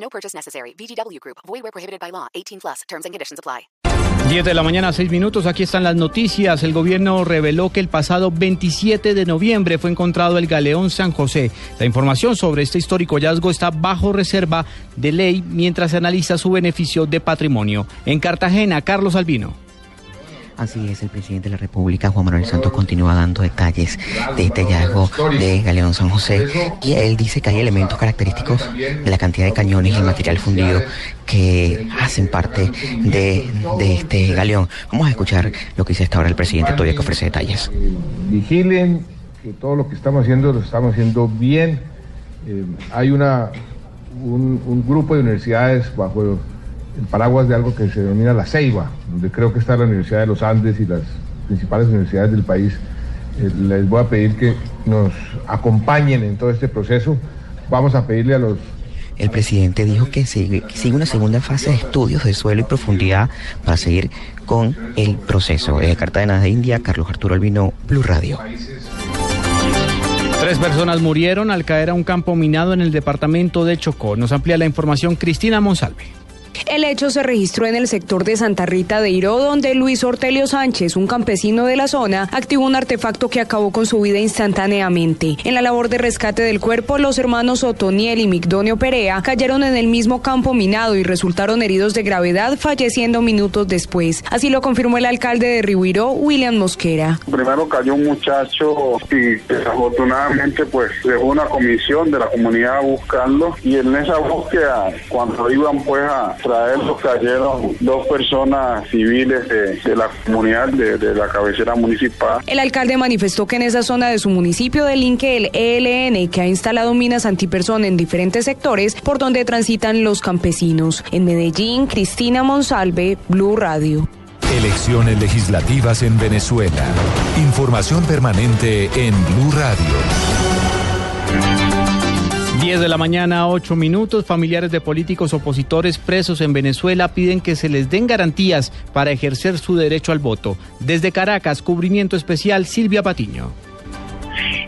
No purchase necessary. VGW Group. Void where prohibited by law. 18 plus. Terms and conditions apply. 10 de la mañana, 6 minutos. Aquí están las noticias. El gobierno reveló que el pasado 27 de noviembre fue encontrado el galeón San José. La información sobre este histórico hallazgo está bajo reserva de ley mientras se analiza su beneficio de patrimonio. En Cartagena, Carlos Albino. Así es, el presidente de la República, Juan Manuel Santos, continúa dando detalles de este hallazgo de Galeón San José y él dice que hay elementos característicos de la cantidad de cañones y material fundido que hacen parte de, de este galeón. Vamos a escuchar lo que dice hasta ahora el presidente, todavía que ofrece detalles. Vigilen que todo lo que estamos haciendo lo estamos haciendo bien. Eh, hay una, un, un grupo de universidades bajo el paraguas de algo que se denomina la Ceiba, donde creo que está la Universidad de los Andes y las principales universidades del país. Eh, les voy a pedir que nos acompañen en todo este proceso. Vamos a pedirle a los... El presidente dijo que sigue, que sigue una segunda fase de estudios de suelo y profundidad para seguir con el proceso. De Cartagena de India, Carlos Arturo Albino, Blue Radio. Tres personas murieron al caer a un campo minado en el departamento de Chocó. Nos amplía la información Cristina Monsalve. El hecho se registró en el sector de Santa Rita de Iró, donde Luis Ortelio Sánchez, un campesino de la zona, activó un artefacto que acabó con su vida instantáneamente. En la labor de rescate del cuerpo, los hermanos Otoniel y Migdonio Perea cayeron en el mismo campo minado y resultaron heridos de gravedad, falleciendo minutos después. Así lo confirmó el alcalde de Rihuiró, William Mosquera. Primero cayó un muchacho y desafortunadamente pues dejó una comisión de la comunidad a buscarlo y en esa búsqueda, cuando iban pues a traerlos cayeron dos personas civiles de, de la comunidad de, de, la cabecera municipal. El alcalde manifestó que en esa zona de su municipio delinque el ELN que ha instalado minas antipersona en diferentes sectores por donde transitan los campesinos. En Medellín, Cristina Monsalve, Blue Radio. Elecciones legislativas en Venezuela. Información permanente en Blue Radio. 10 de la mañana, 8 minutos. Familiares de políticos opositores presos en Venezuela piden que se les den garantías para ejercer su derecho al voto. Desde Caracas, cubrimiento especial Silvia Patiño.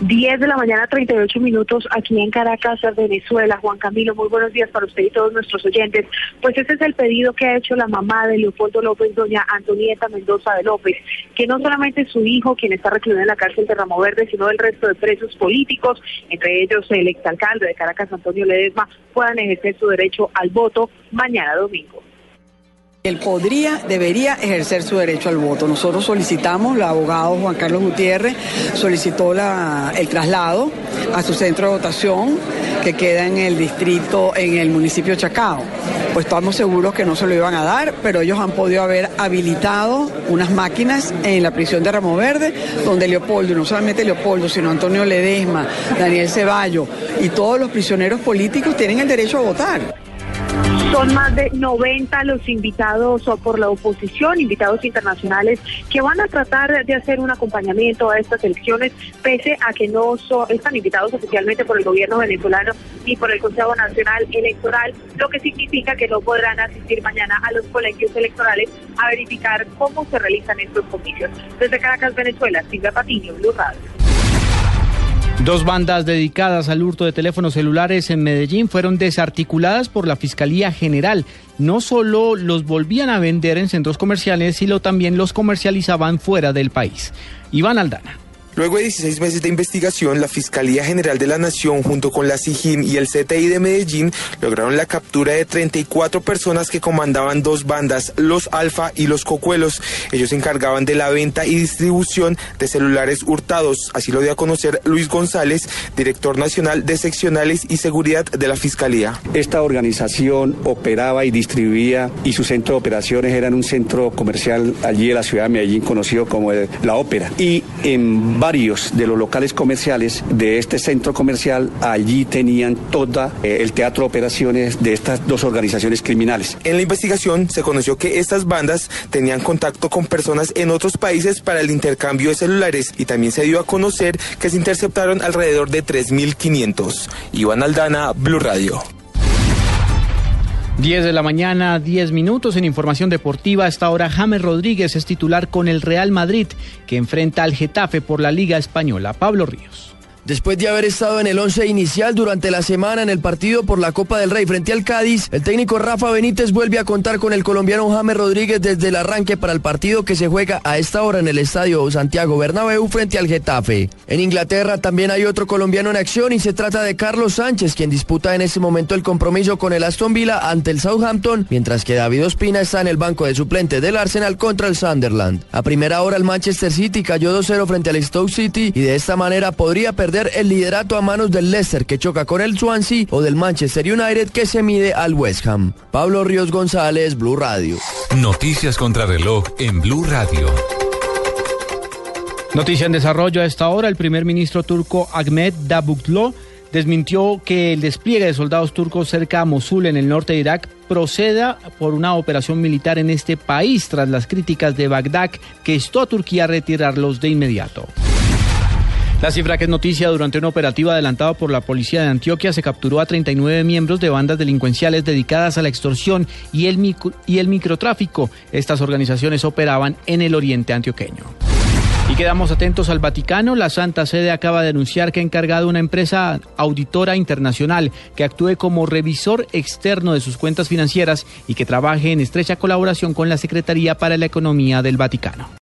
10 de la mañana, 38 minutos aquí en Caracas, Venezuela. Juan Camilo, muy buenos días para usted y todos nuestros oyentes. Pues ese es el pedido que ha hecho la mamá de Leopoldo López, doña Antonieta Mendoza de López, que no solamente su hijo, quien está recluido en la cárcel de Ramo Verde, sino el resto de presos políticos, entre ellos el exalcalde de Caracas, Antonio Ledesma, puedan ejercer su derecho al voto mañana domingo. Él podría, debería ejercer su derecho al voto. Nosotros solicitamos, el abogado Juan Carlos Gutiérrez solicitó el traslado a su centro de votación que queda en el distrito, en el municipio de Chacao. Pues estamos seguros que no se lo iban a dar, pero ellos han podido haber habilitado unas máquinas en la prisión de Ramo Verde, donde Leopoldo, y no solamente Leopoldo, sino Antonio Ledesma, Daniel Ceballo y todos los prisioneros políticos tienen el derecho a votar. Son más de 90 los invitados por la oposición, invitados internacionales, que van a tratar de hacer un acompañamiento a estas elecciones, pese a que no son, están invitados oficialmente por el gobierno venezolano ni por el Consejo Nacional Electoral, lo que significa que no podrán asistir mañana a los colegios electorales a verificar cómo se realizan estos comicios. Desde Caracas, Venezuela, Silvia Patiño, Blue Radio. Dos bandas dedicadas al hurto de teléfonos celulares en Medellín fueron desarticuladas por la Fiscalía General. No solo los volvían a vender en centros comerciales, sino también los comercializaban fuera del país. Iván Aldana. Luego de 16 meses de investigación, la Fiscalía General de la Nación, junto con la SIGIN y el CTI de Medellín, lograron la captura de 34 personas que comandaban dos bandas, los Alfa y los Cocuelos. Ellos se encargaban de la venta y distribución de celulares hurtados. Así lo dio a conocer Luis González, director nacional de seccionales y seguridad de la Fiscalía. Esta organización operaba y distribuía y su centro de operaciones era en un centro comercial allí en la ciudad de Medellín conocido como la Ópera. Y en varios de los locales comerciales de este centro comercial allí tenían todo el teatro de operaciones de estas dos organizaciones criminales. En la investigación se conoció que estas bandas tenían contacto con personas en otros países para el intercambio de celulares y también se dio a conocer que se interceptaron alrededor de 3.500. Iván Aldana, Blue Radio. 10 de la mañana, 10 minutos en información deportiva. Hasta ahora James Rodríguez es titular con el Real Madrid, que enfrenta al Getafe por la Liga Española. Pablo Ríos. Después de haber estado en el once inicial durante la semana en el partido por la Copa del Rey frente al Cádiz, el técnico Rafa Benítez vuelve a contar con el colombiano James Rodríguez desde el arranque para el partido que se juega a esta hora en el estadio Santiago Bernabéu frente al Getafe. En Inglaterra también hay otro colombiano en acción y se trata de Carlos Sánchez, quien disputa en ese momento el compromiso con el Aston Villa ante el Southampton, mientras que David Ospina está en el banco de suplente del Arsenal contra el Sunderland. A primera hora el Manchester City cayó 2-0 frente al Stoke City y de esta manera podría perder el liderato a manos del Leicester que choca con el Swansea o del Manchester United que se mide al West Ham. Pablo Ríos González, Blue Radio. Noticias contra reloj en Blue Radio. Noticia en desarrollo a esta hora, el primer ministro turco Ahmed Davutoglu desmintió que el despliegue de soldados turcos cerca a Mosul en el norte de Irak proceda por una operación militar en este país tras las críticas de Bagdad que instó a Turquía a retirarlos de inmediato. La cifra que es noticia durante un operativo adelantado por la policía de Antioquia se capturó a 39 miembros de bandas delincuenciales dedicadas a la extorsión y el, y el microtráfico. Estas organizaciones operaban en el oriente antioqueño. Y quedamos atentos al Vaticano. La Santa Sede acaba de anunciar que ha encargado una empresa auditora internacional que actúe como revisor externo de sus cuentas financieras y que trabaje en estrecha colaboración con la Secretaría para la Economía del Vaticano.